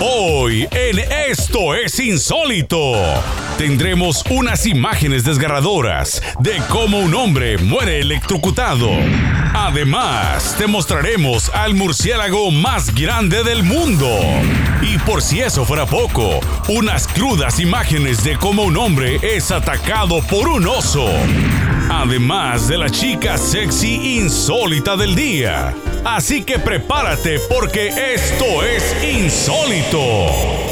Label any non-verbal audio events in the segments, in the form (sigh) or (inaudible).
Hoy en Esto es Insólito tendremos unas imágenes desgarradoras de cómo un hombre muere electrocutado. Además, te mostraremos al murciélago más grande del mundo. Y por si eso fuera poco, unas crudas imágenes de cómo un hombre es atacado por un oso. Además de la chica sexy insólita del día. Así que prepárate porque esto es insólito.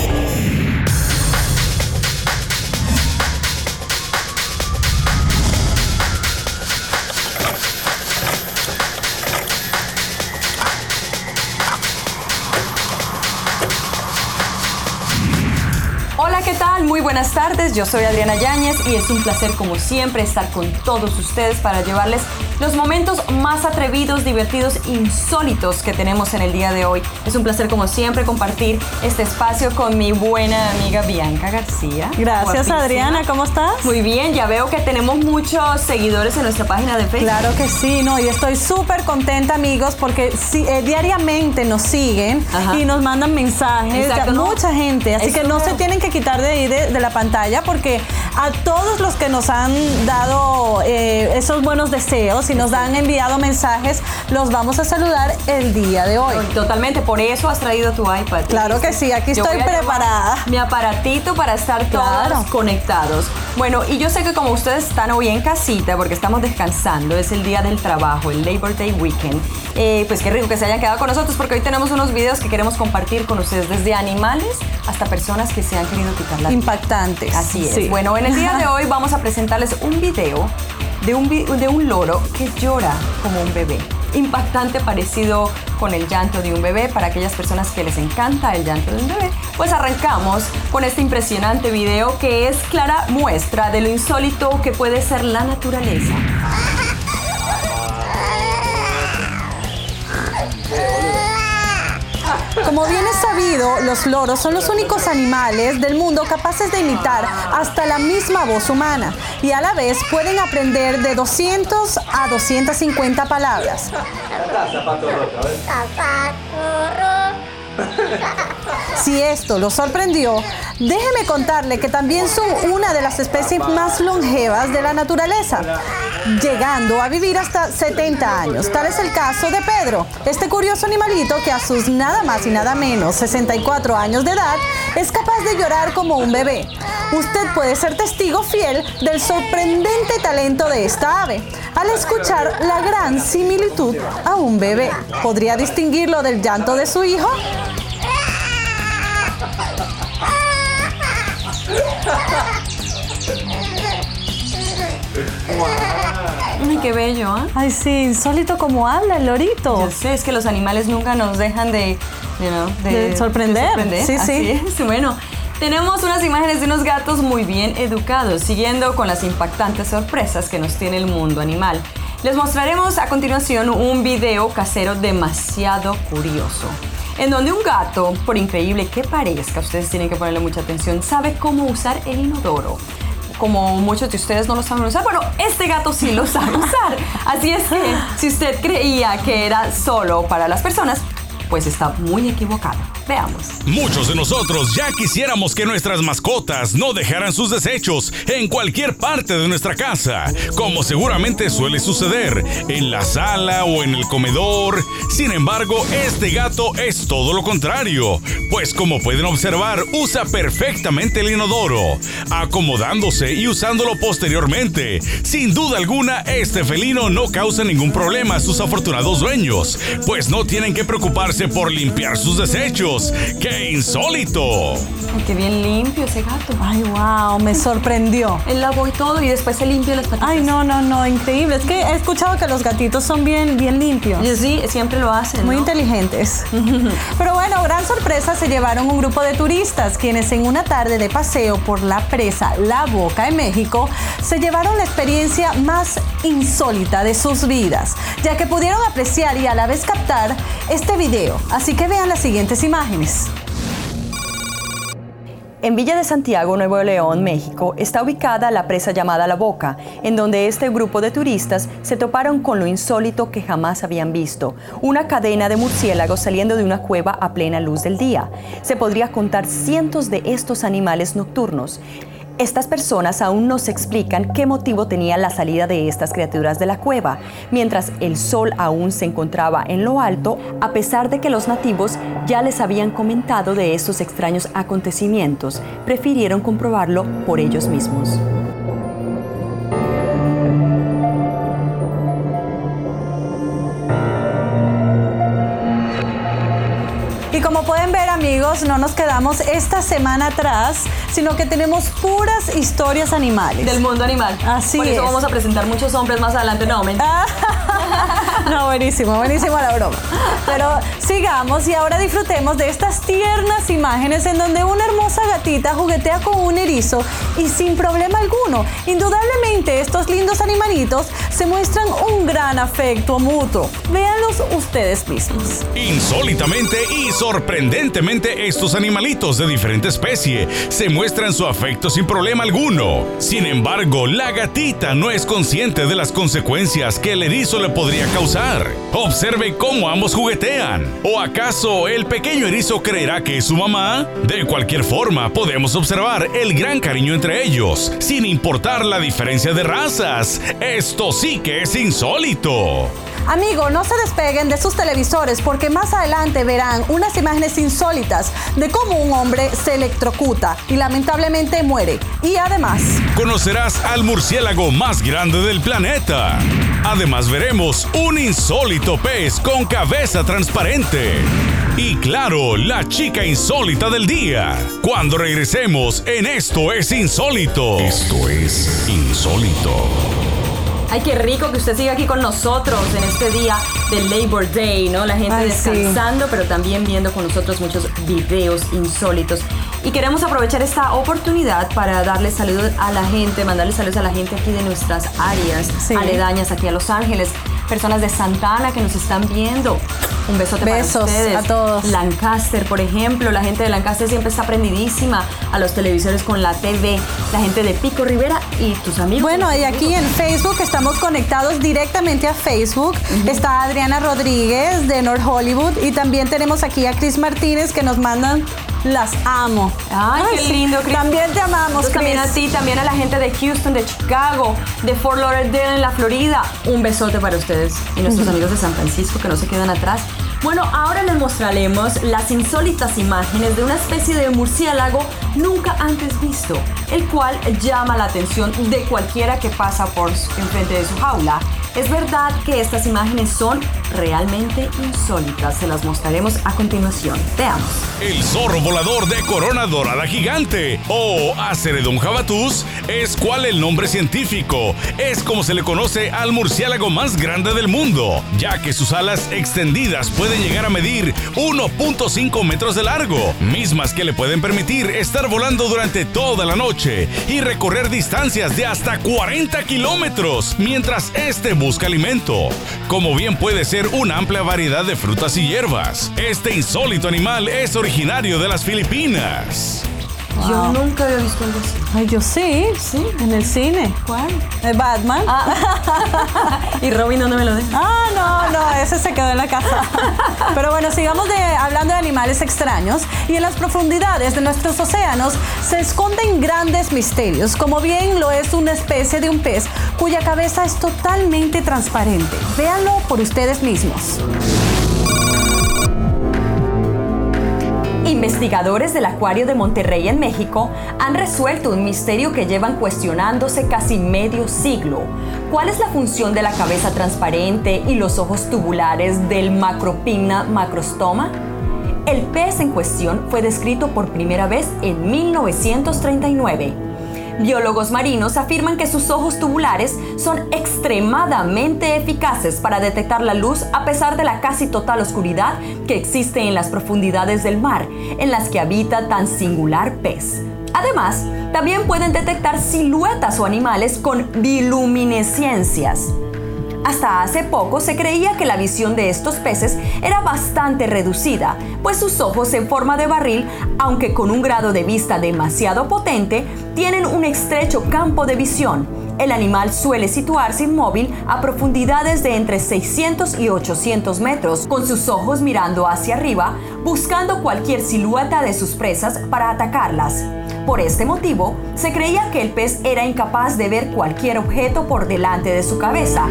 Muy buenas tardes, yo soy Adriana Yáñez y es un placer como siempre estar con todos ustedes para llevarles los momentos más atrevidos, divertidos, insólitos que tenemos en el día de hoy. Es un placer como siempre compartir este espacio con mi buena amiga Bianca García. Gracias Adriana, ¿cómo estás? Muy bien, ya veo que tenemos muchos seguidores en nuestra página de Facebook. Claro que sí, no, y estoy súper contenta amigos porque eh, diariamente nos siguen y nos mandan mensajes, mucha gente, así que no se tienen que quitar de ahí de, la pantalla porque a todos los que nos han dado eh, esos buenos deseos y nos han enviado mensajes, los vamos a saludar el día de hoy. Totalmente, por eso has traído tu iPad. Claro que sí, aquí estoy preparada. Mi aparatito para estar todos conectados. Bueno, y yo sé que como ustedes están hoy en casita, porque estamos descansando, es el día del trabajo, el Labor Day Weekend, eh, pues qué rico que se hayan quedado con nosotros porque hoy tenemos unos videos que queremos compartir con ustedes, desde animales hasta personas que se han querido quitar la vida impactantes. Así es. Bueno, en el día de hoy vamos a presentarles un video de un, de un loro que llora como un bebé. Impactante, parecido con el llanto de un bebé para aquellas personas que les encanta el llanto de un bebé. Pues arrancamos con este impresionante video que es clara muestra de lo insólito que puede ser la naturaleza. Como bien es sabido, los loros son los únicos animales del mundo capaces de imitar hasta la misma voz humana y a la vez pueden aprender de 200 a 250 palabras. Si esto lo sorprendió, déjeme contarle que también son una de las especies más longevas de la naturaleza, llegando a vivir hasta 70 años. Tal es el caso de Pedro, este curioso animalito que a sus nada más y nada menos 64 años de edad es capaz de llorar como un bebé. Usted puede ser testigo fiel del sorprendente talento de esta ave. Al escuchar la gran similitud a un bebé, ¿podría distinguirlo del llanto de su hijo? (laughs) qué bello, ¿eh? Ay, sí, insólito como habla el lorito. Yo sé, es que los animales nunca nos dejan de, de, sorprender. Sí, sí. (laughs) Bueno, tenemos unas imágenes de unos gatos muy bien educados, siguiendo con las impactantes sorpresas que nos tiene el mundo animal. Les mostraremos a continuación un video casero demasiado curioso en donde un gato, por increíble que parezca, ustedes tienen que ponerle mucha atención, sabe cómo usar el inodoro como muchos de ustedes no lo saben usar, bueno, este gato sí lo sabe (laughs) usar. Así es que si usted creía que era solo para las personas, pues está muy equivocado. Veamos. Muchos de nosotros ya quisiéramos que nuestras mascotas no dejaran sus desechos en cualquier parte de nuestra casa, como seguramente suele suceder en la sala o en el comedor. Sin embargo, este gato es todo lo contrario, pues como pueden observar, usa perfectamente el inodoro, acomodándose y usándolo posteriormente. Sin duda alguna, este felino no causa ningún problema a sus afortunados dueños, pues no tienen que preocuparse por limpiar sus desechos ¡Qué insólito! Ay, qué bien limpio ese gato. Ay, wow, me sorprendió. (laughs) Él lavó y todo y después se limpia las patitas. Ay, no, no, no, increíble. Es que he escuchado que los gatitos son bien, bien limpios. Y sí, siempre lo hacen. Muy inteligentes. (laughs) Pero bueno, gran sorpresa se llevaron un grupo de turistas quienes en una tarde de paseo por la presa La Boca en México se llevaron la experiencia más insólita de sus vidas, ya que pudieron apreciar y a la vez captar este video. Así que vean las siguientes imágenes. En Villa de Santiago, Nuevo León, México, está ubicada la presa llamada La Boca, en donde este grupo de turistas se toparon con lo insólito que jamás habían visto, una cadena de murciélagos saliendo de una cueva a plena luz del día. Se podría contar cientos de estos animales nocturnos. Estas personas aún no se explican qué motivo tenía la salida de estas criaturas de la cueva, mientras el sol aún se encontraba en lo alto, a pesar de que los nativos ya les habían comentado de estos extraños acontecimientos, prefirieron comprobarlo por ellos mismos. Y como pueden ver amigos, no nos quedamos esta semana atrás, sino que tenemos puras historias animales. Del mundo animal. Así Por eso es. vamos a presentar muchos hombres más adelante. No, mentira. (laughs) No, buenísimo, buenísimo la broma. Pero sigamos y ahora disfrutemos de estas tiernas imágenes en donde una hermosa gatita juguetea con un erizo y sin problema alguno. Indudablemente estos lindos animalitos se muestran un gran afecto mutuo. Véanlos ustedes mismos. Insólitamente y sorprendentemente estos animalitos de diferente especie se muestran su afecto sin problema alguno. Sin embargo, la gatita no es consciente de las consecuencias que el erizo le podría causar. Observe cómo ambos juguetean. ¿O acaso el pequeño erizo creerá que es su mamá? De cualquier forma, podemos observar el gran cariño entre ellos, sin importar la diferencia de razas. Esto sí que es insólito. Amigo, no se despeguen de sus televisores porque más adelante verán unas imágenes insólitas de cómo un hombre se electrocuta y lamentablemente muere. Y además, conocerás al murciélago más grande del planeta. Además veremos un insólito pez con cabeza transparente. Y claro, la chica insólita del día. Cuando regresemos en Esto es Insólito. Esto es Insólito. Ay, qué rico que usted siga aquí con nosotros en este día de Labor Day, ¿no? La gente Ay, sí. descansando, pero también viendo con nosotros muchos videos insólitos. Y queremos aprovechar esta oportunidad para darle saludos a la gente, mandarle saludos a la gente aquí de nuestras áreas Sí. aledañas, aquí a Los Ángeles, personas de Santana que nos están viendo. Un besote Besos para ustedes. a todos. Lancaster, por ejemplo, la gente de Lancaster siempre está prendidísima a los televisores con la TV. La gente de Pico Rivera y tus amigos. bueno, y aquí amigos. en Facebook estamos conectados directamente a Facebook. Está Adriana Rodríguez de North Hollywood y también tenemos aquí a Chris Martínez que nos mandan las amo. Ay, qué sí. lindo, Chris. También te amamos, Nosotros También a Chris. ti, también a la gente de Houston, de Chicago, de Fort Lauderdale en la Florida. Un besote para ustedes y nuestros (laughs) amigos de San Francisco que no se quedan atrás. Bueno, ahora les mostraremos las insólitas imágenes de una especie de murciélago nunca antes visto, el cual llama la atención de cualquiera que pasa por enfrente de su jaula. Es verdad que estas imágenes son realmente insólitas. Se las mostraremos a continuación. Veamos. El zorro volador de corona dorada gigante o Aceredon jabatus es cual el nombre científico. Es como se le conoce al murciélago más grande del mundo, ya que sus alas extendidas pueden llegar a medir 1.5 metros de largo, mismas que le pueden permitir estar volando durante toda la noche y recorrer distancias de hasta 40 kilómetros mientras este busca alimento, como bien puede ser una amplia variedad de frutas y hierbas. Este insólito animal es originario de las Filipinas. Yo nunca había visto algo así. Ay, yo sí, sí, en el cine. ¿Cuál? De Batman. (laughs) ¿Y Robin dónde me lo deja? Ah, no, no, ese se quedó en la casa. Pero bueno, sigamos de, hablando de animales extraños y en las profundidades de nuestros océanos se esconden grandes misterios, como bien lo es una especie de un pez cuya cabeza es totalmente transparente. Véanlo por ustedes mismos. Investigadores del Acuario de Monterrey en México han resuelto un misterio que llevan cuestionándose casi medio siglo. ¿Cuál es la función de la cabeza transparente y los ojos tubulares del Macropigna macrostoma? El pez en cuestión fue descrito por primera vez en 1939. Biólogos marinos afirman que sus ojos tubulares son extremadamente eficaces para detectar la luz a pesar de la casi total oscuridad que existe en las profundidades del mar, en las que habita tan singular pez. Además, también pueden detectar siluetas o animales con biluminescencias. Hasta hace poco se creía que la visión de estos peces era bastante reducida, pues sus ojos en forma de barril, aunque con un grado de vista demasiado potente, tienen un estrecho campo de visión. El animal suele situarse inmóvil a profundidades de entre 600 y 800 metros, con sus ojos mirando hacia arriba, buscando cualquier silueta de sus presas para atacarlas. Por este motivo, se creía que el pez era incapaz de ver cualquier objeto por delante de su cabeza.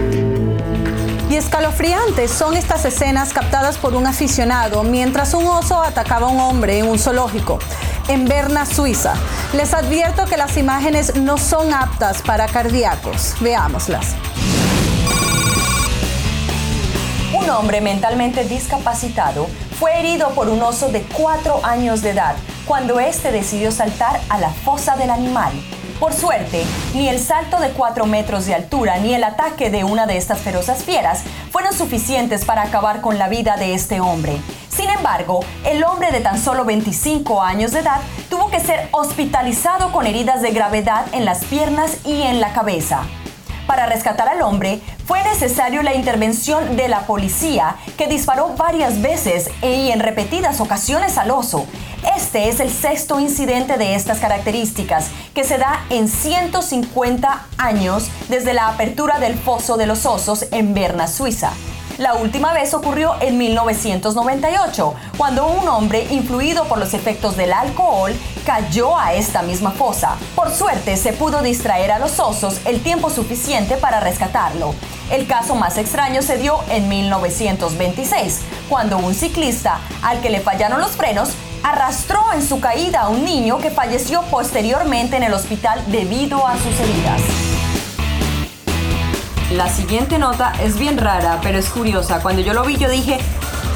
Y escalofriantes son estas escenas captadas por un aficionado mientras un oso atacaba a un hombre en un zoológico en Berna, Suiza. Les advierto que las imágenes no son aptas para cardíacos. Veámoslas. Un hombre mentalmente discapacitado fue herido por un oso de 4 años de edad cuando éste decidió saltar a la fosa del animal. Por suerte, ni el salto de 4 metros de altura ni el ataque de una de estas feroces fieras fueron suficientes para acabar con la vida de este hombre. Sin embargo, el hombre de tan solo 25 años de edad tuvo que ser hospitalizado con heridas de gravedad en las piernas y en la cabeza. Para rescatar al hombre, fue necesario la intervención de la policía, que disparó varias veces y en repetidas ocasiones al oso. Este es el sexto incidente de estas características, que se da en 150 años desde la apertura del Foso de los Osos en Berna, Suiza. La última vez ocurrió en 1998, cuando un hombre influido por los efectos del alcohol cayó a esta misma fosa. Por suerte se pudo distraer a los osos el tiempo suficiente para rescatarlo. El caso más extraño se dio en 1926, cuando un ciclista, al que le fallaron los frenos, arrastró en su caída a un niño que falleció posteriormente en el hospital debido a sus heridas. La siguiente nota es bien rara, pero es curiosa. Cuando yo lo vi, yo dije,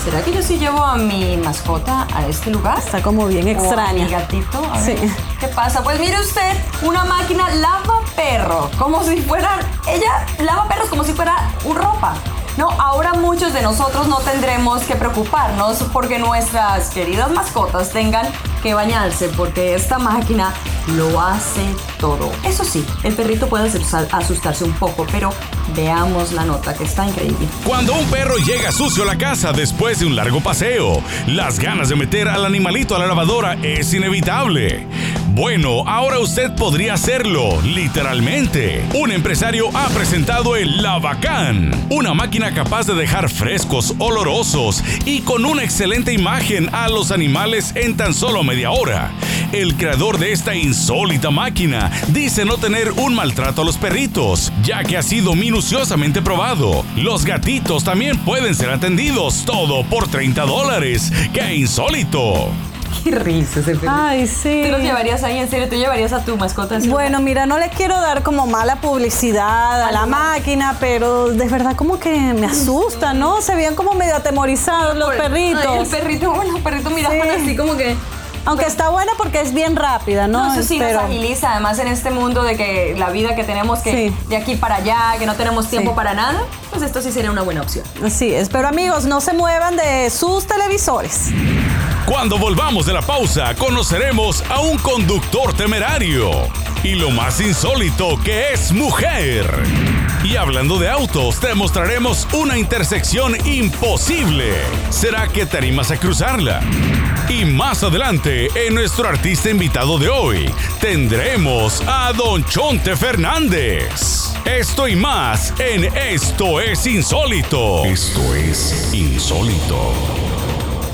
¿será que yo sí llevo a mi mascota a este lugar? Está como bien extraña. mi gatito. A Sí. ¿Qué pasa? Pues mire usted, una máquina lava perro, como si fuera, ella lava perros como si fuera un ropa. No, ahora muchos de nosotros no tendremos que preocuparnos porque nuestras queridas mascotas tengan que bañarse porque esta máquina lo hace todo. Eso sí, el perrito puede asustar- asustarse un poco, pero veamos la nota que está increíble. Cuando un perro llega sucio a la casa después de un largo paseo, las ganas de meter al animalito a la lavadora es inevitable. Bueno, ahora usted podría hacerlo, literalmente. Un empresario ha presentado el Lavacán, una máquina capaz de dejar frescos, olorosos y con una excelente imagen a los animales en tan solo media hora. El creador de esta insólita máquina dice no tener un maltrato a los perritos, ya que ha sido minuciosamente probado. Los gatitos también pueden ser atendidos, todo por 30 dólares. ¡Qué insólito! (laughs) Qué risa ese perrito. Ay, sí. ¿Tú los llevarías ahí en serio? ¿Tú llevarías a tu mascota en serio? Bueno, mira, no le quiero dar como mala publicidad a la máquina, pero de verdad como que me asusta, ¿no? Se veían como medio atemorizados los Ay, perritos. el perrito, bueno, el perrito miraban Sí. así como que... Aunque está buena porque es bien rápida, ¿no? No, eso sí Pero- nos agiliza, además en este mundo de que la vida que tenemos que Sí. de aquí para allá, que no tenemos tiempo Sí. para nada, pues esto sí sería una buena opción. Así es, pero amigos, no se muevan de sus televisores. Cuando volvamos de la pausa, conoceremos a un conductor temerario y lo más insólito que es mujer. Y hablando de autos, te mostraremos una intersección imposible. ¿Será que te animas a cruzarla? Y más adelante, en nuestro artista invitado de hoy, tendremos a Don Chonte Fernández. Esto y más en Esto es Insólito. Esto es Insólito.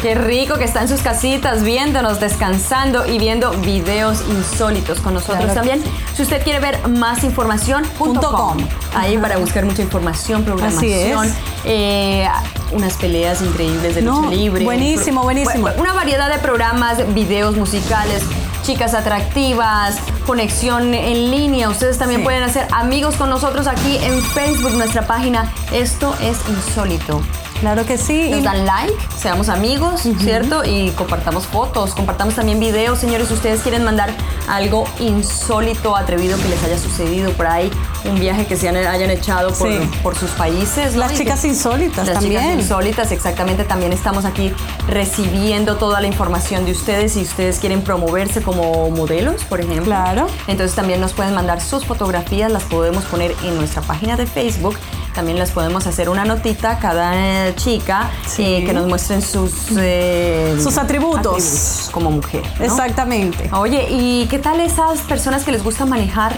Qué rico que está en sus casitas viéndonos, descansando y viendo videos insólitos con nosotros Claro también. Si usted quiere ver más información, punto com. Ahí para buscar mucha información, programación, eh, unas peleas increíbles de lucha No, libre. buenísimo, buenísimo. Una variedad de programas, videos musicales, chicas atractivas, conexión en línea. Ustedes también Sí. pueden hacer amigos con nosotros aquí en Facebook, nuestra página. Esto es insólito. Claro que sí. Nos dan like, seamos amigos, ¿cierto? Y compartamos fotos, compartamos también videos. Señores, si ustedes quieren mandar algo insólito, atrevido que les haya sucedido por ahí, un viaje que se han- hayan echado por, Sí. por sus países. ¿no? Las Y chicas que- insólitas Las también. chicas insólitas, exactamente. También estamos aquí recibiendo toda la información de ustedes. Si ustedes quieren promoverse como modelos, por ejemplo. Claro. Entonces también nos pueden mandar sus fotografías, las podemos poner en nuestra página de Facebook. También les podemos hacer una notita a cada eh, chica Sí. eh, que nos muestren sus, eh, Sus atributos. como mujer. ¿no? Exactamente. Oye, ¿y qué tal esas personas que les gusta manejar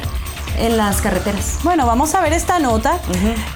en las carreteras? Bueno, vamos a ver esta nota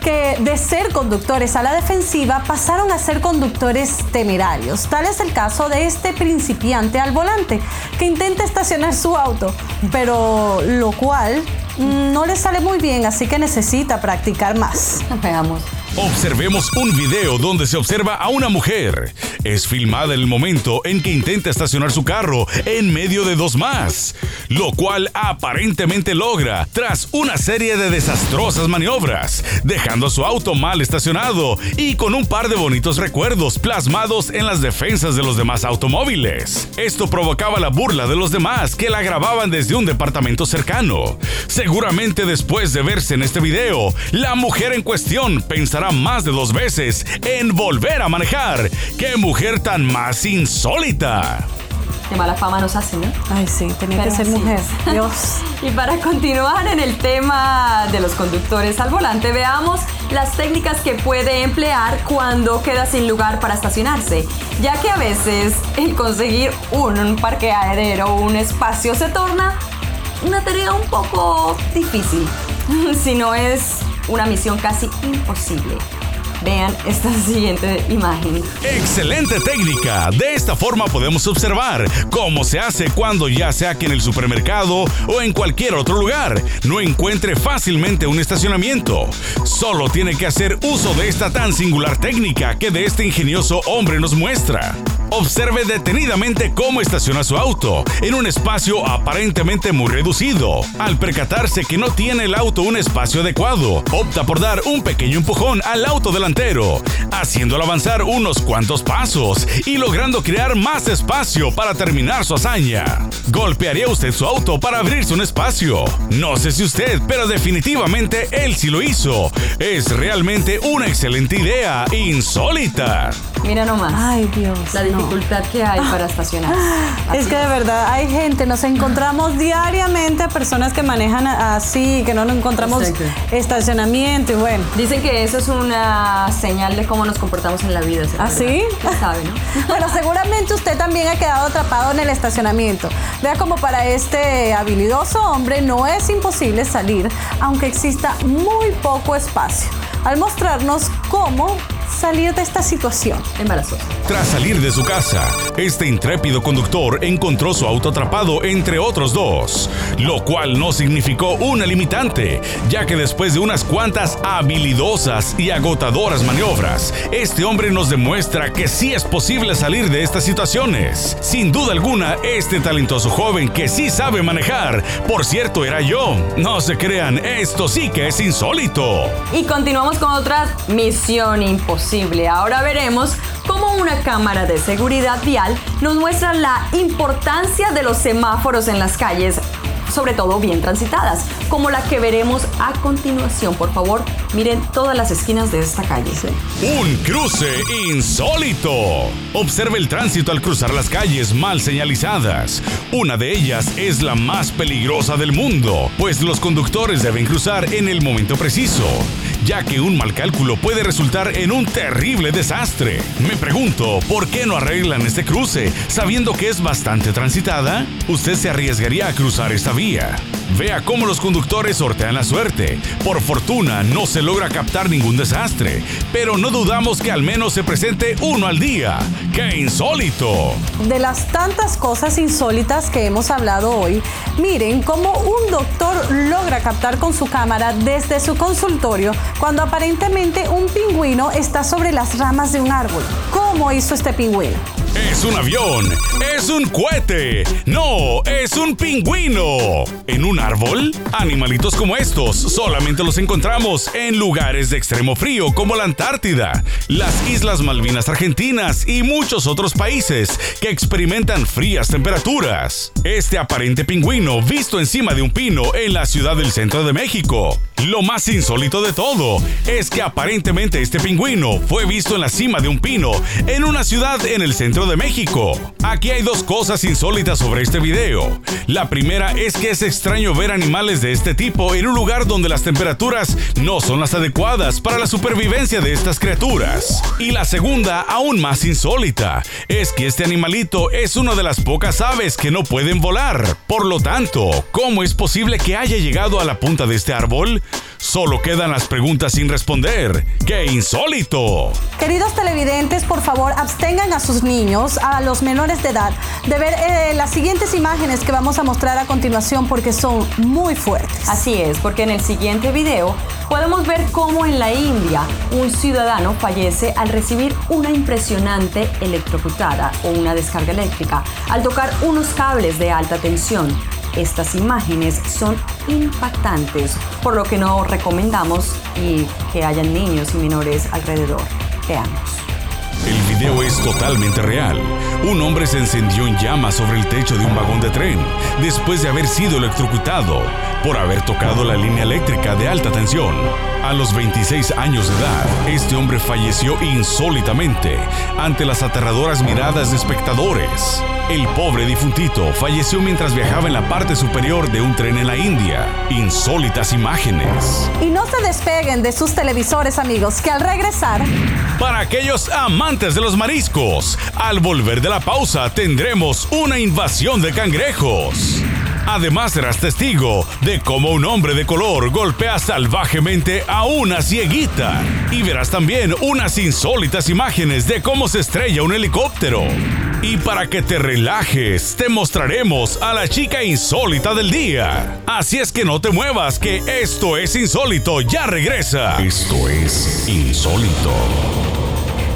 que de ser conductores a la defensiva pasaron a ser conductores temerarios. Tal es el caso de este principiante al volante que intenta estacionar su auto, pero lo cual no le sale muy bien, así que necesita practicar más. (laughs) Veamos. Observemos un video donde se observa a una mujer. Es filmada el momento en que intenta estacionar su carro en medio de dos más, lo cual aparentemente logra tras una serie de desastrosas maniobras, dejando su auto mal estacionado y con un par de bonitos recuerdos plasmados en las defensas de los demás automóviles. Esto provocaba la burla de los demás que la grababan desde un departamento cercano. Seguramente después de verse en este video, la mujer en cuestión pensará más de dos veces en volver a manejar. ¡Qué mujer tan más insólita! Qué mala fama nos hace, ¿no? Ay, sí, tenía Pero que ser mujer. es. Dios. (laughs) Y para continuar en el tema de los conductores al volante, veamos las técnicas que puede emplear cuando queda sin lugar para estacionarse, ya que a veces el conseguir un parqueadero o un espacio se torna una tarea un poco difícil, (laughs) si no es una misión casi imposible. Vean esta (laughs) siguiente imagen. Excelente técnica. De esta forma podemos observar cómo se hace cuando ya sea que en el supermercado o en cualquier otro lugar no encuentre fácilmente un estacionamiento. Solo tiene que hacer uso de esta tan singular técnica que de este ingenioso hombre nos muestra. Observe detenidamente cómo estaciona su auto en un espacio aparentemente muy reducido. Al percatarse que no tiene el auto un espacio adecuado, opta por dar un pequeño empujón al auto delantero, haciéndolo avanzar unos cuantos pasos y logrando crear más espacio para terminar su hazaña. ¿Golpearía usted su auto para abrirse un espacio? No sé si usted, pero definitivamente él sí lo hizo. Es realmente una excelente idea, insólita. Mira nomás. Ay, Dios. la no. dificultad que hay para estacionar. (gasps) Es que de verdad hay gente, nos encontramos diariamente a personas que manejan así, que no nos encontramos Exacto. estacionamiento y bueno. Dicen que eso es una señal de cómo nos comportamos en la vida. ¿se ¿Ah, (laughs) sabe, no? (laughs) Bueno, seguramente usted también ha quedado atrapado en el estacionamiento. Vea como para este habilidoso hombre no es imposible salir, aunque exista muy poco espacio, al mostrarnos cómo salir de esta situación. Embarazoso. Tras salir de su casa, este intrépido conductor encontró su auto atrapado entre otros dos, lo cual no significó una limitante, ya que después de unas cuantas habilidosas y agotadoras maniobras, este hombre nos demuestra que sí es posible salir de estas situaciones. Sin duda alguna, este talentoso joven que sí sabe manejar, por cierto, era yo. No se crean, esto sí que es insólito. Y continuamos con otra misión imposible. Ahora veremos cómo una cámara de seguridad vial nos muestra la importancia de los semáforos en las calles, sobre todo bien transitadas, como la que veremos a continuación. Por favor, miren todas las esquinas de esta calle. Un cruce insólito. Observe el tránsito al cruzar las calles mal señalizadas. Una de ellas es la más peligrosa del mundo, pues los conductores deben cruzar en el momento preciso, ya que un mal cálculo puede resultar en un terrible desastre. Me pregunto, ¿por qué no arreglan este cruce sabiendo que es bastante transitada? ¿Usted se arriesgaría a cruzar esta vía? Vea cómo los conductores sortean la suerte. Por fortuna no se logra captar ningún desastre, pero no dudamos que al menos se presente uno al día. ¡Qué insólito! De las tantas cosas insólitas que hemos hablado hoy, miren cómo un doctor logra captar con su cámara desde su consultorio cuando aparentemente un pingüino está sobre las ramas de un árbol. ¿Cómo hizo este pingüino? Es un avión, es un cohete, no, es un pingüino. ¿En un árbol? Animalitos como estos solamente los encontramos en lugares de extremo frío como la Antártida, las Islas Malvinas Argentinas y muchos otros países que experimentan frías temperaturas. Este aparente pingüino visto encima de un pino en la ciudad del centro de México Lo más insólito de todo es que aparentemente este pingüino fue visto en la cima de un pino en una ciudad en el centro de México. Aquí hay dos cosas insólitas sobre este video. La primera es que es extraño ver animales de este tipo en un lugar donde las temperaturas no son las adecuadas para la supervivencia de estas criaturas. Y la segunda, aún más insólita, es que este animalito es una de las pocas aves que no pueden volar. Por lo tanto, ¿cómo es posible que haya llegado a la punta de este árbol? Solo quedan las preguntas sin responder. ¡Qué insólito! Queridos televidentes, por favor, abstengan a sus niños, a los menores de edad, de ver eh, las siguientes imágenes que vamos a mostrar a continuación porque son muy fuertes. Así es, porque en el siguiente video podemos ver cómo en la India un ciudadano fallece al recibir una impresionante electrocutada o una descarga eléctrica al tocar unos cables de alta tensión. Estas imágenes son impactantes, por lo que no recomendamos y que hayan niños y menores alrededor. Veamos. Video es totalmente real. Un hombre se encendió en llamas sobre el techo de un vagón de tren después de haber sido electrocutado por haber tocado la línea eléctrica de alta tensión. A los 26 años de edad, este hombre falleció insólitamente ante las aterradoras miradas de espectadores. El pobre difuntito falleció mientras viajaba en la parte superior de un tren en la India. Insólitas imágenes. Y no se despeguen de sus televisores, amigos, que al regresar... Para aquellos amantes de los mariscos, al volver de la pausa tendremos una invasión de cangrejos. Además serás testigo de cómo un hombre de color golpea salvajemente a una cieguita. Y verás también unas insólitas imágenes de cómo se estrella un helicóptero. Y para que te relajes, te mostraremos a la chica insólita del día. Así es que no te muevas, que esto es insólito, ya regresa. Esto es insólito.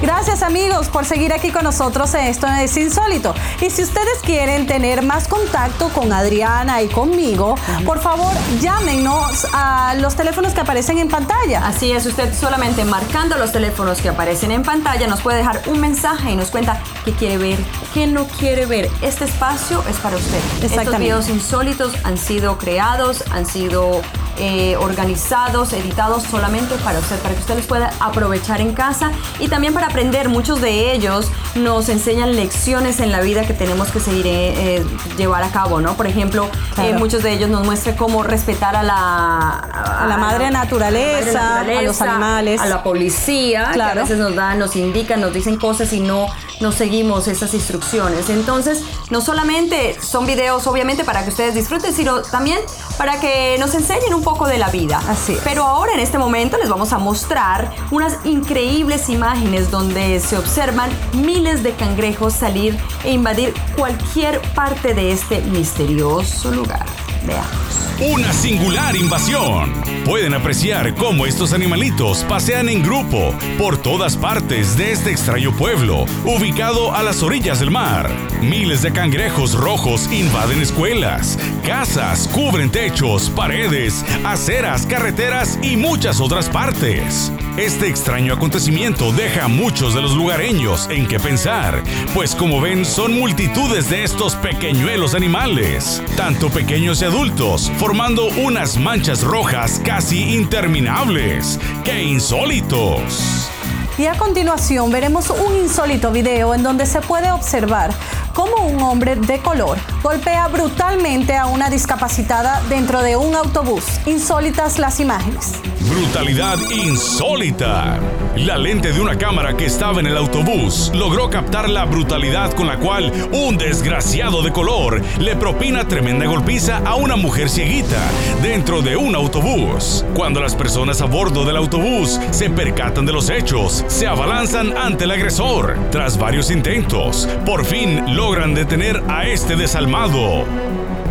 Gracias amigos por seguir aquí con nosotros en Esto es Insólito. Y si ustedes quieren tener más contacto con Adriana y conmigo, por favor llámenos a los teléfonos que aparecen en pantalla. Así es, usted solamente marcando los teléfonos que aparecen en pantalla nos puede dejar un mensaje y nos cuenta qué quiere ver, qué no quiere ver. Este espacio es para usted. Estos videos insólitos han sido creados, han sido eh, organizados, editados solamente para usted, para que usted los pueda aprovechar en casa y también para aprender. Muchos de ellos nos enseñan lecciones en la vida que tenemos que seguir eh, eh, llevar a cabo, ¿no? Por ejemplo, muchos de ellos nos muestran cómo respetar a la, a, la madre naturaleza, a los animales, a la policía, que a veces nos dan, nos indican, nos dicen cosas y no nos seguimos esas instrucciones. Entonces, no solamente son videos, obviamente, para que ustedes disfruten, sino también para que nos enseñen un poco de la vida. Así. Pero ahora, en este momento, les vamos a mostrar unas increíbles imágenes donde se observan miles de cangrejos salir e invadir cualquier parte de este misterioso lugar. Veamos. Una singular invasión. Pueden apreciar cómo estos animalitos pasean en grupo por todas partes de este extraño pueblo, ubicado a las orillas del mar. Miles de cangrejos rojos invaden escuelas, casas, cubren techos, paredes, aceras, carreteras y muchas otras partes. Este extraño acontecimiento deja a muchos de los lugareños en qué pensar, pues como ven son multitudes de estos pequeñuelos animales, tanto pequeños y adultos, formando unas manchas rojas interminables. ¡Qué insólitos! Y a continuación veremos un insólito video en donde se puede observar cómo un hombre de color golpea brutalmente a una discapacitada dentro de un autobús. Insólitas las imágenes. Brutalidad insólita. La lente de una cámara que estaba en el autobús logró captar la brutalidad con la cual un desgraciado de color le propina tremenda golpiza a una mujer cieguita dentro de un autobús. Cuando las personas a bordo del autobús se percatan de los hechos, se abalanzan ante el agresor. Tras varios intentos, por fin logran detener a este desalmado.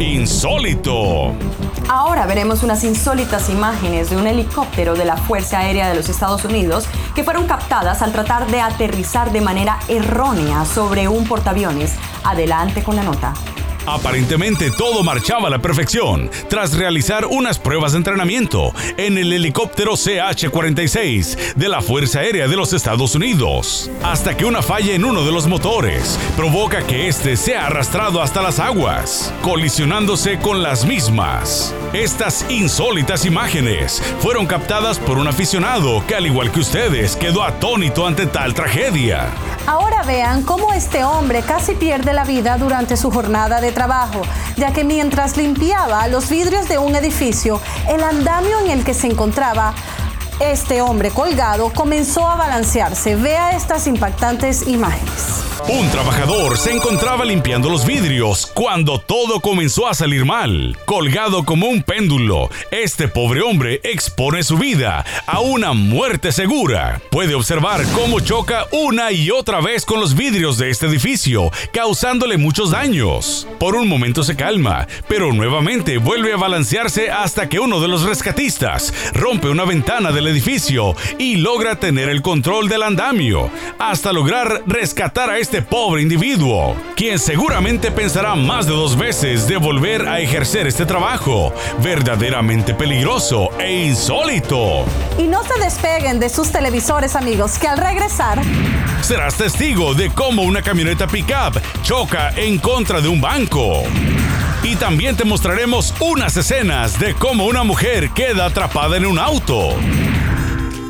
Insólito. Ahora veremos unas insólitas imágenes de un helicóptero de la Fuerza Aérea de los Estados Unidos que fueron captadas al tratar de aterrizar de manera errónea sobre un portaaviones. Adelante con la nota. Aparentemente todo marchaba a la perfección tras realizar unas pruebas de entrenamiento en el helicóptero CH-46 de la Fuerza Aérea de los Estados Unidos, hasta que una falla en uno de los motores provoca que éste sea arrastrado hasta las aguas, colisionándose con las mismas. Estas insólitas imágenes fueron captadas por un aficionado que al igual que ustedes quedó atónito ante tal tragedia. Ahora vean cómo este hombre casi pierde la vida durante su jornada de trabajo, ya que mientras limpiaba los vidrios de un edificio, el andamio en el que se encontraba este hombre colgado comenzó a balancearse. Vea estas impactantes imágenes. Un trabajador se encontraba limpiando los vidrios cuando todo comenzó a salir mal. Colgado como un péndulo, este pobre hombre expone su vida a una muerte segura. Puede observar cómo choca una y otra vez con los vidrios de este edificio, causándole muchos daños. Por un momento se calma, pero nuevamente vuelve a balancearse hasta que uno de los rescatistas rompe una ventana del edificio y logra tener el control del andamio, hasta lograr rescatar a este pobre individuo, quien seguramente pensará más de dos veces de volver a ejercer este trabajo, verdaderamente peligroso e insólito. Y no se despeguen de sus televisores amigos, que al regresar serás testigo de cómo una camioneta pickup choca en contra de un banco. Y también te mostraremos unas escenas de cómo una mujer queda atrapada en un auto.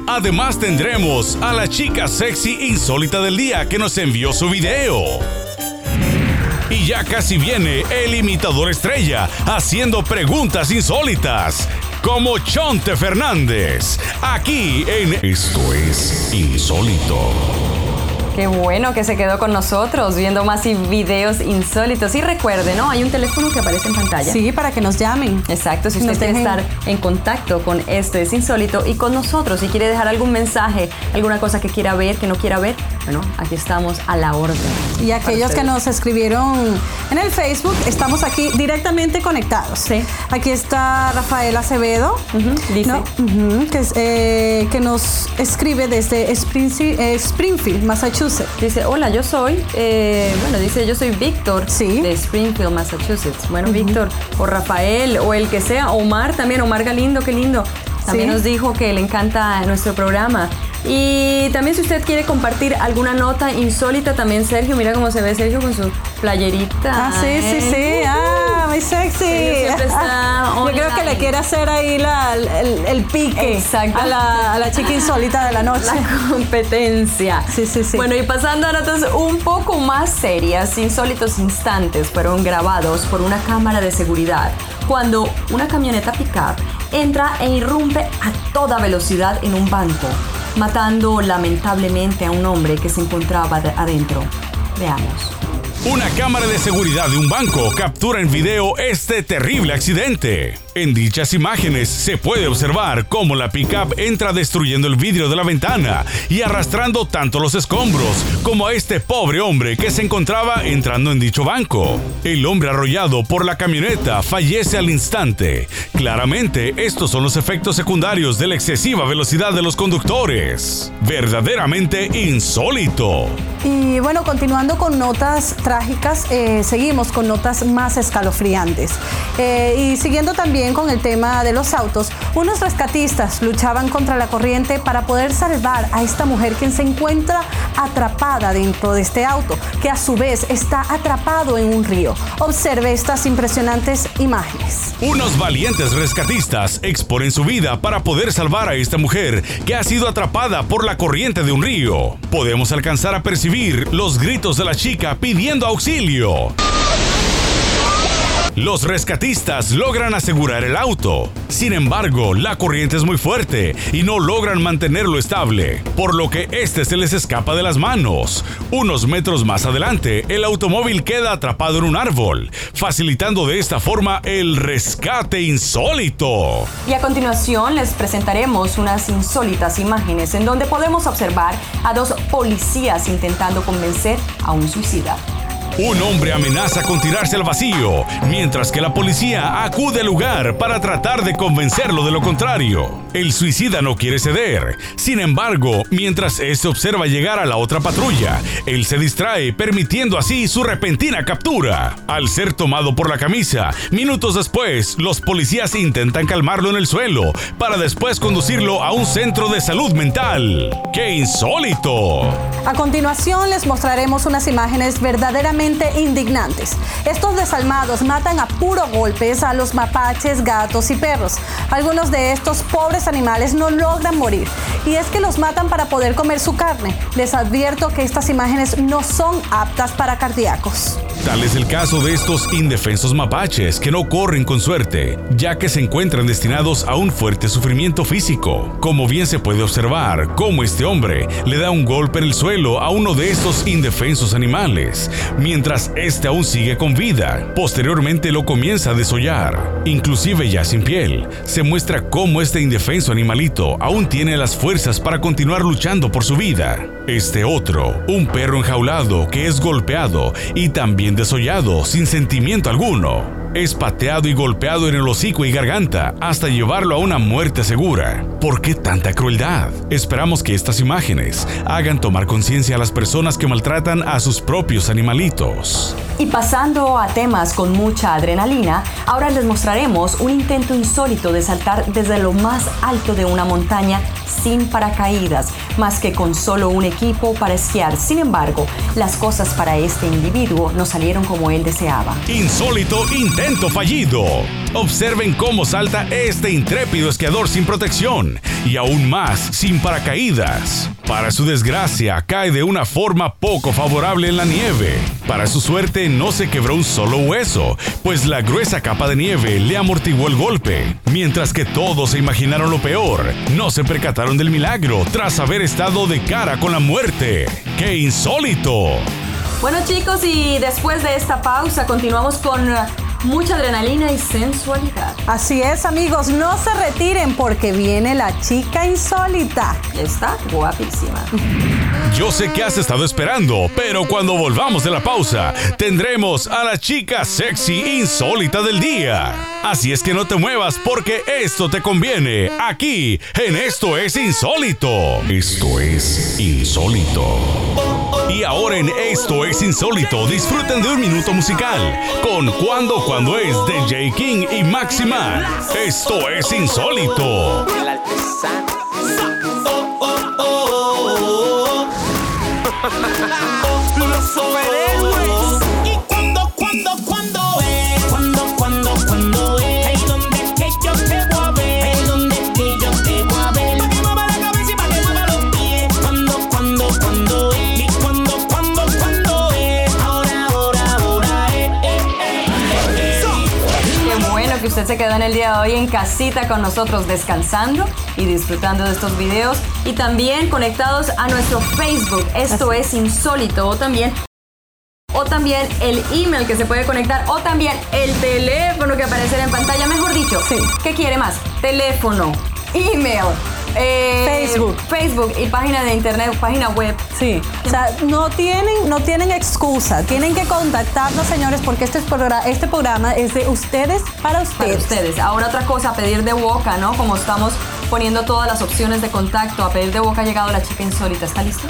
Además tendremos a la chica sexy insólita del día que nos envió su video. Y ya casi viene el imitador estrella haciendo preguntas insólitas, como Chonte Fernández, aquí en Esto es Insólito. Qué bueno que se quedó con nosotros viendo más videos insólitos. Y recuerde, ¿no? Hay un teléfono que aparece en pantalla. Sí, para que nos llamen. Exacto, si usted quiere estar en contacto con Esto es Insólito y con nosotros, si quiere dejar algún mensaje, alguna cosa que quiera ver, que no quiera ver, bueno, aquí estamos a la orden. Y aquellos que nos escribieron en el Facebook, estamos aquí directamente conectados. Sí. Aquí está Rafael Acevedo, dice. que, eh, que, nos escribe desde eh, Springfield, Massachusetts. Dice, hola, yo soy, eh, bueno, dice, yo soy Víctor sí. de Springfield, Massachusetts. Bueno, Víctor, o Rafael, o el que sea, Omar también, Omar Galindo, qué lindo. También nos dijo que le encanta nuestro programa. Y también si usted quiere compartir alguna nota insólita, también Sergio, mira cómo se ve Sergio con su playerita. Ah, sí, sí, sí. Ah, muy sexy. (laughs) Yo creo que le quiere hacer ahí el, pique Exacto. A, la, a la chica insólita de la (laughs) noche. La competencia. Sí, sí, sí. Bueno, y pasando a notas un poco más serias, insólitos instantes fueron grabados por una cámara de seguridad cuando una camioneta pickup entra e irrumpe a toda velocidad en un banco matando lamentablemente a un hombre que se encontraba adentro. Veamos. Una cámara de seguridad de un banco captura en video este terrible accidente. En dichas imágenes se puede observar cómo la pickup entra destruyendo el vidrio de la ventana y arrastrando tanto los escombros como a este pobre hombre que se encontraba entrando en dicho banco. El hombre arrollado por la camioneta fallece al instante. Claramente, estos son los efectos secundarios de la excesiva velocidad de los conductores. Verdaderamente insólito. Y bueno, continuando con notas eh, seguimos con notas más escalofriantes. Eh, y siguiendo también con el tema de los autos, unos rescatistas luchaban contra la corriente para poder salvar a esta mujer quien se encuentra atrapada dentro de este auto, que a su vez está atrapado en un río. Observe estas impresionantes imágenes. Unos valientes rescatistas exponen su vida para poder salvar a esta mujer que ha sido atrapada por la corriente de un río. Podemos alcanzar a percibir los gritos de la chica pidiendo auxilio. Los rescatistas logran asegurar el auto. Sin embargo, la corriente es muy fuerte y no logran mantenerlo estable, por lo que este se les escapa de las manos. Unos metros más adelante, el automóvil queda atrapado en un árbol, facilitando de esta forma el rescate insólito. Y a continuación les presentaremos unas insólitas imágenes en donde podemos observar a dos policías intentando convencer a un suicida. Un hombre amenaza con tirarse al vacío, mientras que la policía acude al lugar para tratar de convencerlo de lo contrario. El suicida no quiere ceder. Sin embargo, mientras este observa llegar a la otra patrulla, él se distrae, permitiendo así su repentina captura. Al ser tomado por la camisa, minutos después, los policías intentan calmarlo en el suelo para después conducirlo a un centro de salud mental. ¡Qué insólito! A continuación les mostraremos unas imágenes verdaderamente indignantes. Estos desalmados matan a puro golpes a los mapaches, gatos y perros. Algunos de estos pobres animales no logran morir y es que los matan para poder comer su carne. Les advierto que estas imágenes no son aptas para cardíacos. Tal es el caso de estos indefensos mapaches que no corren con suerte, ya que se encuentran destinados a un fuerte sufrimiento físico. Como bien se puede observar, como este hombre le da un golpe en el suelo a uno de estos indefensos animales, mientras este aún sigue con vida. Posteriormente lo comienza a desollar, inclusive ya sin piel. Se muestra cómo este indefenso animalito aún tiene las fuerzas para continuar luchando por su vida. Este otro, un perro enjaulado que es golpeado y también desollado sin sentimiento alguno. Es pateado y golpeado en el hocico y garganta hasta llevarlo a una muerte segura. ¿Por qué tanta crueldad? Esperamos que estas imágenes hagan tomar conciencia a las personas que maltratan a sus propios animalitos. Y pasando a temas con mucha adrenalina, ahora les mostraremos un intento insólito de saltar desde lo más alto de una montaña sin paracaídas, más que con solo un equipo para esquiar. Sin embargo, las cosas para este individuo no salieron como él deseaba. Insólito intento fallido. Observen cómo salta este intrépido esquiador sin protección y aún más sin paracaídas. Para su desgracia, cae de una forma poco favorable en la nieve. Para su suerte, no se quebró un solo hueso, pues la gruesa capa de nieve le amortiguó el golpe. Mientras que todos se imaginaron lo peor, no se percataron del milagro tras haber estado de cara con la muerte. ¡Qué insólito! Bueno chicos, y después de esta pausa continuamos con mucha adrenalina y sensualidad. Así es, amigos, no se retiren porque viene la chica insólita. Está guapísima. Yo sé que has estado esperando, pero cuando volvamos de la pausa, tendremos a la chica sexy insólita del día. Así es que no te muevas porque esto te conviene. Aquí, en Esto es Insólito. Esto es Insólito. Y ahora en Esto es Insólito, disfruten de un minuto musical con Cuando Cuando es de J. King y Maximan. Esto es Insólito. El artesano. (laughs) usted se quedó en el día de hoy en casita con nosotros descansando y disfrutando de estos videos y también conectados a nuestro Facebook. Esto es insólito o también o también el email que se puede conectar o también el teléfono que aparecerá en pantalla, mejor dicho. Sí. ¿Qué quiere más? Teléfono, email, eh, Facebook. Facebook y página de internet, página web. Sí, o sea, no tienen, no tienen excusa, tienen que contactarnos, señores, porque este, programa, este programa es de ustedes para Para ustedes. ustedes. Ahora otra cosa, a pedir de boca, ¿no? Como estamos poniendo todas las opciones de contacto, a pedir de boca ha llegado la chica insólita. ¿Está listo?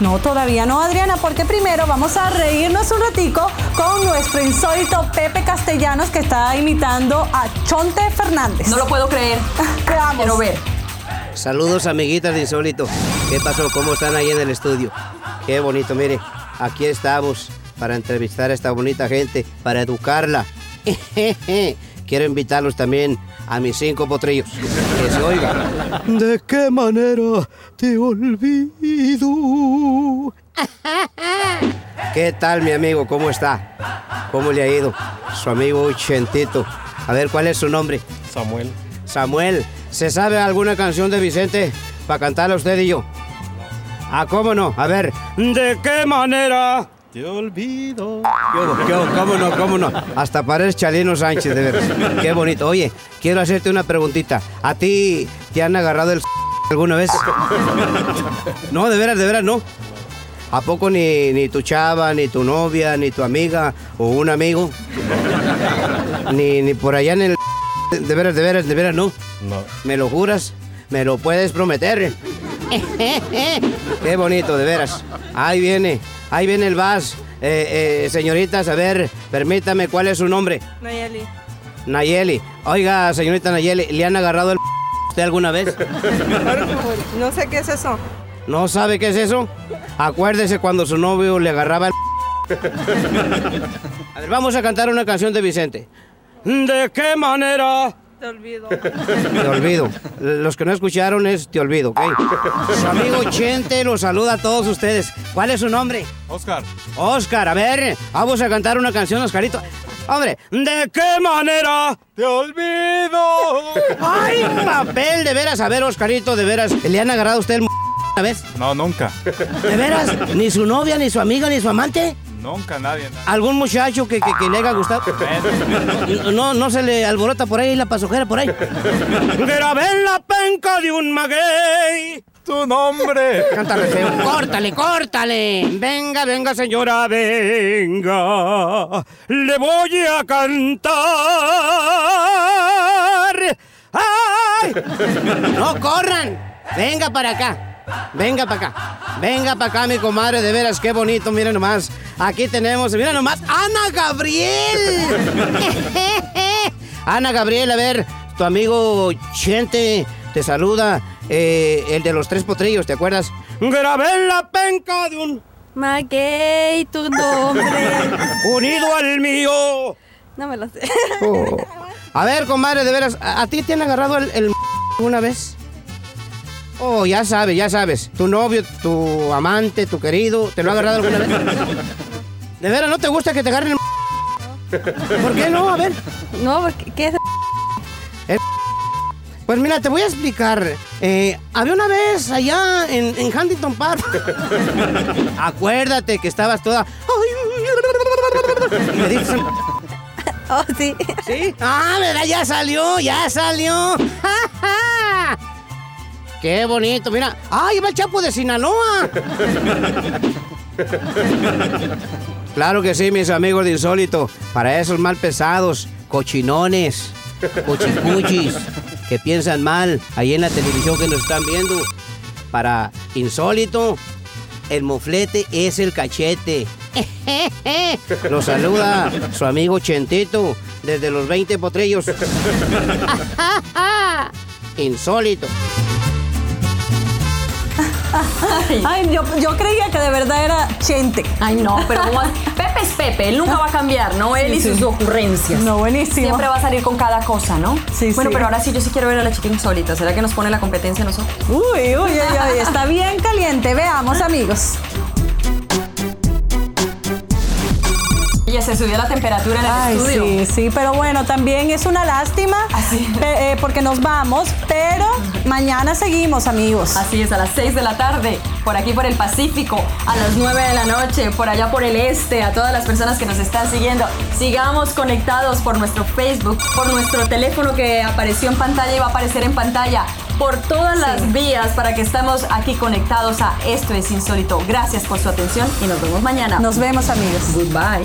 No, todavía no, Adriana, porque primero vamos a reírnos un ratico con nuestro insólito Pepe Castellanos que está imitando a Chonte Fernández. No lo puedo creer. (laughs) Veamos. Quiero ver. Saludos amiguitas de Insólito. ¿Qué pasó? ¿Cómo están ahí en el estudio? Qué bonito, mire, aquí estamos para entrevistar a esta bonita gente, para educarla. (laughs) Quiero invitarlos también a mis cinco potrillos. Que se oiga. ¿De qué manera te olvido? (laughs) ¿Qué tal, mi amigo? ¿Cómo está? ¿Cómo le ha ido? Su amigo Chentito. A ver, ¿cuál es su nombre? Samuel. Samuel, ¿se sabe alguna canción de Vicente para cantarla usted y yo? Ah, ¿cómo no? A ver, ¿de qué manera? Te olvido. Yo, yo, ¿Cómo no? ¿Cómo no? Hasta parece Chalino Sánchez, de veras. Qué bonito. Oye, quiero hacerte una preguntita. ¿A ti te han agarrado el (laughs) alguna vez? No, de veras, de veras, no. ¿A poco ni, ni tu chava, ni tu novia, ni tu amiga o un amigo? ni, ni por allá en el... De veras, de veras, de veras, no. No. ¿Me lo juras? ¿Me lo puedes prometer? Qué bonito, de veras. Ahí viene, ahí viene el vas. Eh, eh, señoritas, a ver, permítame, ¿cuál es su nombre? Nayeli. Nayeli. Oiga, señorita Nayeli, ¿le han agarrado el (laughs) usted alguna vez? No sé qué es eso. ¿No sabe qué es eso? Acuérdese cuando su novio le agarraba el... (laughs) A ver, vamos a cantar una canción de Vicente. ¿De qué manera? Te olvido. (laughs) Te olvido. Los que no escucharon es Te olvido, ¿ok? Su amigo Chente los saluda a todos ustedes. ¿Cuál es su nombre? Oscar. Oscar, a ver, vamos a cantar una canción, Oscarito. Hombre, ¿de qué manera? ¡Te olvido! ¡Ay, papel! De veras, a ver, Oscarito, de veras. ¿Le han agarrado a usted el m- una vez? No, nunca. ¿De veras? ¿Ni su novia, ni su amiga, ni su amante? Nunca nadie. nadie. ¿Algún muchacho que, que, que le haya gustado? (laughs) No, no se le alborota por ahí la pasojera por ahí. Grabé en la penca de un maguey. ¡Tu nombre! Cántale. Córtale, córtale. Venga, venga, señora, venga. Le voy a cantar. ¡Ay! No corran. Venga para acá. Venga para acá. Venga para acá, mi comadre. De veras, qué bonito. Mira nomás. Aquí tenemos, mira nomás. ¡Ana Gabriel! (laughs) Ana Gabriel, a ver, tu amigo Chente te saluda. eh, el de los tres potrillos, ¿te acuerdas? Grabé en la penca de un Maguey, tu nombre. (laughs) unido al mío. No me lo sé. Oh. A ver, comadre, de veras, ¿a, a ti te han agarrado el, el una vez? Oh, ya sabes, ya sabes. Tu novio, tu amante, tu querido, ¿te lo ha agarrado alguna vez? (laughs) ¿De veras no te gusta que te agarren el ¿Por qué no? A ver. No, porque- ¿qué es? Pues mira, te voy a explicar. Eh, había una vez allá en, en Huntington Park. (laughs) Acuérdate que estabas toda. Y me dices, Oh, sí. ¿Sí? Ah, ¿verdad? Ya salió, ya salió. (laughs) Qué bonito, mira. ¡Ay, va el Chapo de Sinaloa! Claro que sí, mis amigos de Insólito. Para esos mal pesados, cochinones, cochicuchis, que piensan mal ahí en la televisión que nos están viendo. Para Insólito, el moflete es el cachete. Lo saluda su amigo Chentito desde los 20 potrillos. (laughs) Insólito. Ay, yo, yo creía que de verdad era Chente. Ay, no, pero. (laughs) Pepe es Pepe, él nunca va a cambiar, ¿no? Él y sus sí. ocurrencias. No, buenísimo. Siempre va a salir con cada cosa, ¿no? Sí, Bueno, sí. pero ahora sí, yo sí quiero ver a la chica insólita. ¿Será que nos pone la competencia nosotros? Uy, uy, uy, uy, está bien caliente. Veamos, amigos. Se subió la temperatura en el Ay, estudio. sí, sí, pero bueno, también es una lástima Así es. eh, porque nos vamos, pero mañana seguimos, amigos. Así es, a las 6 de la tarde, por aquí por el Pacífico, a las 9 de la noche, por allá por el este, a todas las personas que nos están siguiendo. Sigamos conectados por nuestro Facebook, por nuestro teléfono que apareció en pantalla y va a aparecer en pantalla, por todas las vías para que estemos aquí conectados a Esto es Insólito. Gracias por su atención y nos vemos mañana. Nos vemos, amigos. Goodbye.